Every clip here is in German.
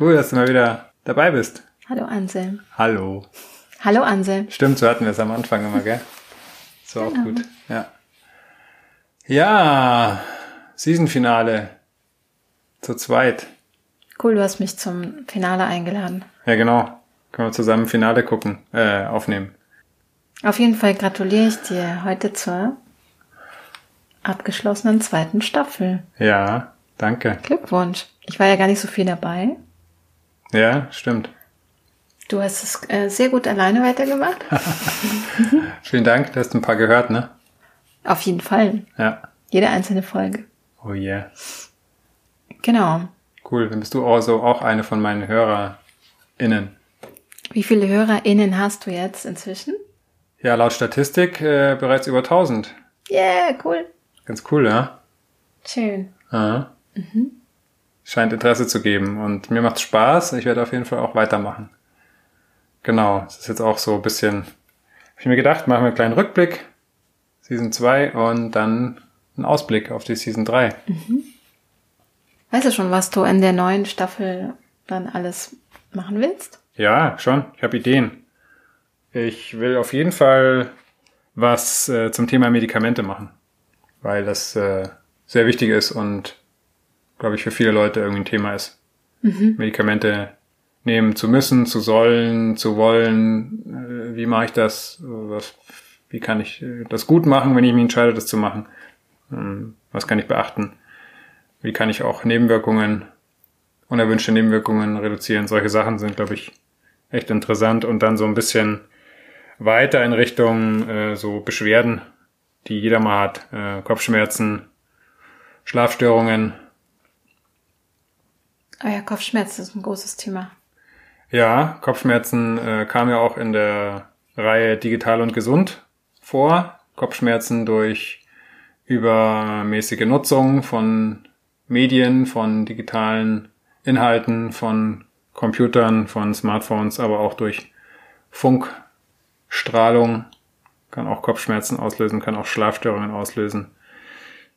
cool, dass du mal wieder dabei bist. Hallo Anselm. Hallo. Hallo Anselm. Stimmt, so hatten wir es am Anfang immer, gell? So genau. auch gut. Ja. Ja, Season-Finale. Zu zweit. Cool, du hast mich zum Finale eingeladen. Ja, genau. Können wir zusammen Finale gucken, äh, aufnehmen. Auf jeden Fall gratuliere ich dir heute zur abgeschlossenen zweiten Staffel. Ja, danke. Glückwunsch. Ich war ja gar nicht so viel dabei. Ja, stimmt. Du hast es äh, sehr gut alleine weitergemacht. Vielen Dank, du hast ein paar gehört, ne? Auf jeden Fall. Ja. Jede einzelne Folge. Oh yeah. Genau. Cool, dann bist du also auch eine von meinen HörerInnen. Wie viele HörerInnen hast du jetzt inzwischen? Ja, laut Statistik äh, bereits über 1000. Yeah, cool. Ganz cool, ja? Schön. Aha. Mhm. Scheint Interesse zu geben und mir macht's Spaß. Ich werde auf jeden Fall auch weitermachen. Genau, es ist jetzt auch so ein bisschen, hab ich mir gedacht, machen wir einen kleinen Rückblick, Season 2 und dann einen Ausblick auf die Season 3. Mhm. Weißt du schon, was du in der neuen Staffel dann alles machen willst? Ja, schon. Ich habe Ideen. Ich will auf jeden Fall was äh, zum Thema Medikamente machen, weil das äh, sehr wichtig ist und, glaube ich, für viele Leute irgendwie ein Thema ist. Mhm. Medikamente nehmen zu müssen, zu sollen, zu wollen. Äh, wie mache ich das? Was, wie kann ich äh, das gut machen, wenn ich mich entscheide, das zu machen? Ähm, was kann ich beachten? Wie kann ich auch Nebenwirkungen, unerwünschte Nebenwirkungen reduzieren? Solche Sachen sind, glaube ich, echt interessant und dann so ein bisschen weiter in Richtung äh, so Beschwerden, die jeder mal hat. Äh, Kopfschmerzen, Schlafstörungen. Ah ja, Kopfschmerzen ist ein großes Thema. Ja, Kopfschmerzen äh, kam ja auch in der Reihe Digital und Gesund vor. Kopfschmerzen durch übermäßige Nutzung von Medien, von digitalen Inhalten, von Computern, von Smartphones, aber auch durch Funkstrahlung kann auch Kopfschmerzen auslösen, kann auch Schlafstörungen auslösen.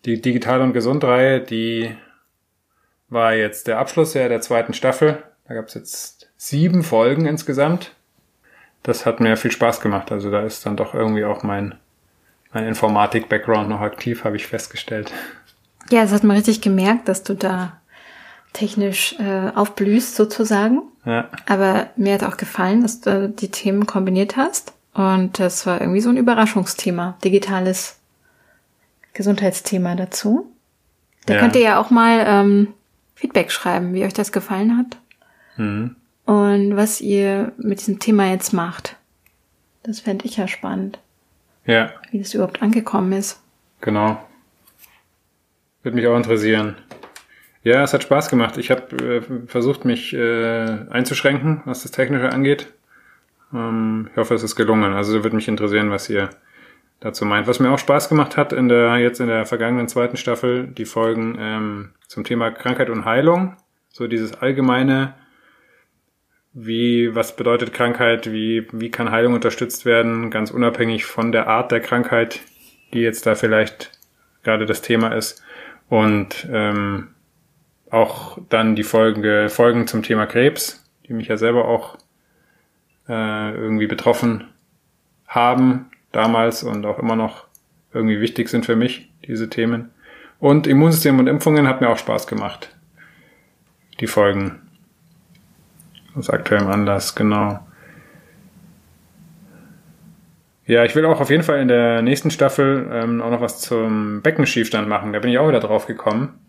Die Digital- und Gesundreihe, die war jetzt der Abschluss ja der zweiten Staffel. Da gab es jetzt sieben Folgen insgesamt. Das hat mir viel Spaß gemacht. Also da ist dann doch irgendwie auch mein, mein Informatik-Background noch aktiv, habe ich festgestellt. Ja, es hat man richtig gemerkt, dass du da technisch äh, aufblühst sozusagen. Ja. Aber mir hat auch gefallen, dass du die Themen kombiniert hast. Und das war irgendwie so ein Überraschungsthema, digitales Gesundheitsthema dazu. Da ja. könnt ihr ja auch mal ähm, Feedback schreiben, wie euch das gefallen hat. Mhm. Und was ihr mit diesem Thema jetzt macht. Das fände ich ja spannend. Ja. Wie das überhaupt angekommen ist. Genau. Würde mich auch interessieren. Ja, es hat Spaß gemacht. Ich habe äh, versucht, mich äh, einzuschränken, was das Technische angeht. Ähm, ich hoffe, es ist gelungen. Also würde mich interessieren, was ihr dazu meint. Was mir auch Spaß gemacht hat in der jetzt in der vergangenen zweiten Staffel, die Folgen ähm, zum Thema Krankheit und Heilung. So dieses allgemeine, wie, was bedeutet Krankheit, wie, wie kann Heilung unterstützt werden, ganz unabhängig von der Art der Krankheit, die jetzt da vielleicht gerade das Thema ist. Und ähm, auch dann die Folge, Folgen zum Thema Krebs, die mich ja selber auch äh, irgendwie betroffen haben damals und auch immer noch irgendwie wichtig sind für mich, diese Themen. Und Immunsystem und Impfungen hat mir auch Spaß gemacht. Die Folgen. Aus aktuellem Anlass, genau. Ja, ich will auch auf jeden Fall in der nächsten Staffel ähm, auch noch was zum Beckenschiefstand machen. Da bin ich auch wieder drauf gekommen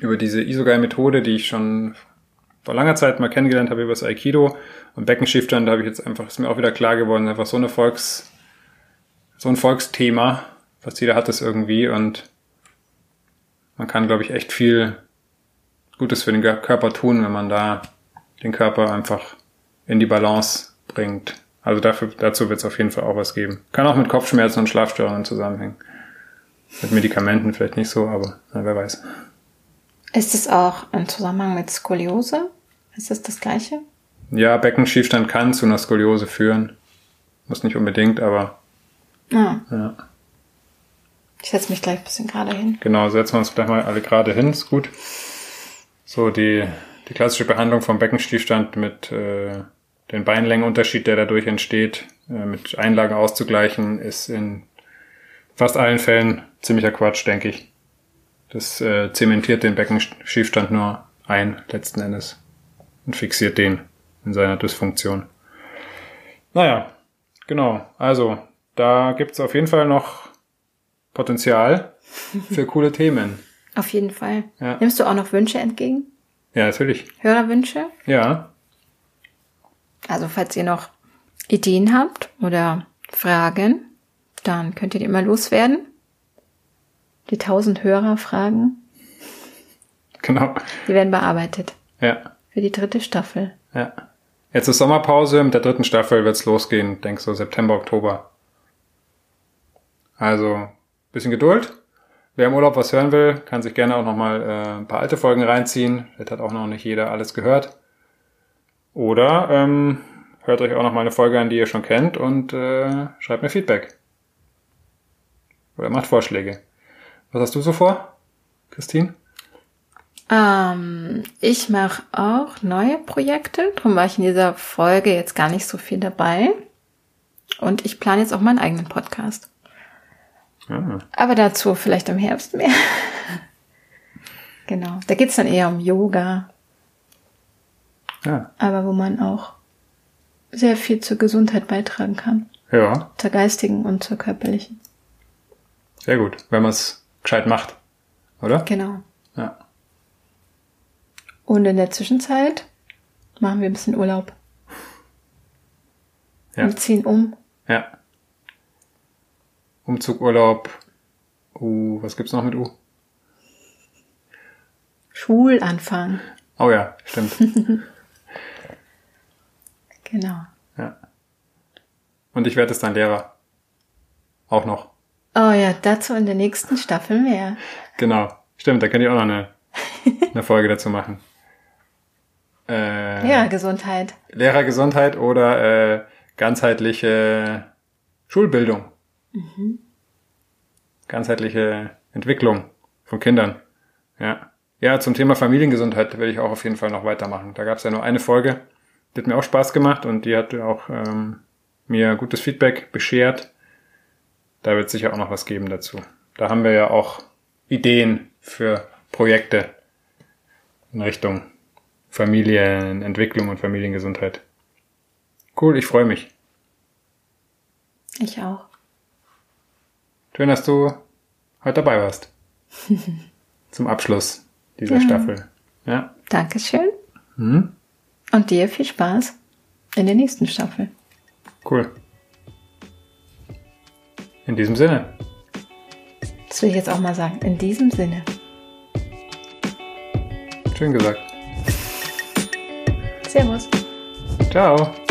über diese Isogai-Methode, die ich schon vor langer Zeit mal kennengelernt habe über das Aikido und Beckenschiftern, da habe ich jetzt einfach, ist mir auch wieder klar geworden, einfach so eine Volks, so ein Volksthema, fast jeder hat es irgendwie und man kann, glaube ich, echt viel Gutes für den Körper tun, wenn man da den Körper einfach in die Balance bringt. Also dafür, dazu wird es auf jeden Fall auch was geben. Kann auch mit Kopfschmerzen und Schlafstörungen zusammenhängen. Mit Medikamenten vielleicht nicht so, aber na, wer weiß. Ist es auch im Zusammenhang mit Skoliose? Ist das das Gleiche? Ja, Beckenschiefstand kann zu einer Skoliose führen. Muss nicht unbedingt, aber Ah, ja. ich setze mich gleich ein bisschen gerade hin. Genau, setzen wir uns vielleicht mal alle gerade hin, ist gut. So, die, die klassische Behandlung vom Beckenstiefstand mit äh, den Beinlängenunterschied, der dadurch entsteht, äh, mit Einlagen auszugleichen, ist in fast allen Fällen ziemlicher Quatsch, denke ich. Das äh, zementiert den Beckenschiefstand nur ein, letzten Endes, und fixiert den in seiner Dysfunktion. Naja, genau. Also, da gibt's auf jeden Fall noch Potenzial für coole Themen. Auf jeden Fall. Ja. Nimmst du auch noch Wünsche entgegen? Ja, natürlich. Hörerwünsche? Ja, Also falls ihr noch Ideen habt oder Fragen, dann könnt ihr die immer loswerden. Die tausend Hörerfragen, genau. die werden bearbeitet Ja, für die dritte Staffel. ja. Jetzt ist Sommerpause, mit der dritten Staffel wird's losgehen, denk so September, Oktober. Also, bisschen Geduld. Wer im Urlaub was hören will, kann sich gerne auch nochmal äh, ein paar alte Folgen reinziehen. Vielleicht hat auch noch nicht jeder alles gehört. Oder ähm, hört euch auch noch mal eine Folge an, die ihr schon kennt und äh, schreibt mir Feedback. Oder macht Vorschläge. Was hast du so vor, Christine? Ähm, ich mache auch neue Projekte, darum war ich in dieser Folge jetzt gar nicht so viel dabei. Und ich plane jetzt auch meinen eigenen Podcast. Ah, Aber dazu vielleicht im Herbst mehr. genau. Da geht's dann eher um Yoga, ja. aber wo man auch sehr viel zur Gesundheit beitragen kann. ja, Zur geistigen und zur körperlichen. sehr gut, wenn man es gescheit macht, oder? Genau. Und in der Zwischenzeit machen wir ein bisschen Urlaub. Ja. Wir ziehen um. Ja. Umzug, Urlaub. Uh, was gibt's noch mit U? Schulanfang. Oh ja, stimmt. Genau. ja. Und ich werde es dann Lehrer. Auch noch. Oh ja, dazu in der nächsten Staffel mehr. Genau. Stimmt, da könnt ihr auch noch eine, eine Folge dazu machen. Äh, Ja, Gesundheit. Lehrergesundheit oder äh, ganzheitliche Schulbildung. Ganzheitliche Entwicklung von Kindern. Ja. Ja, zum Thema Familiengesundheit werde ich auch auf jeden Fall noch weitermachen. Da gab es ja nur eine Folge, die hat mir auch Spaß gemacht und die hat auch ähm, mir gutes Feedback beschert. Da wird sicher auch noch was geben dazu. Da haben wir ja auch Ideen für Projekte in Richtung Familienentwicklung und Familiengesundheit. Cool, ich freue mich. Ich auch. Schön, dass du heute dabei warst. Zum Abschluss dieser Ja. Staffel. Ja. Dankeschön. Hm? Und dir viel Spaß in der nächsten Staffel. Cool. In diesem Sinne. Das will ich jetzt auch mal sagen. In diesem Sinne. Schön gesagt. Servus. Ciao.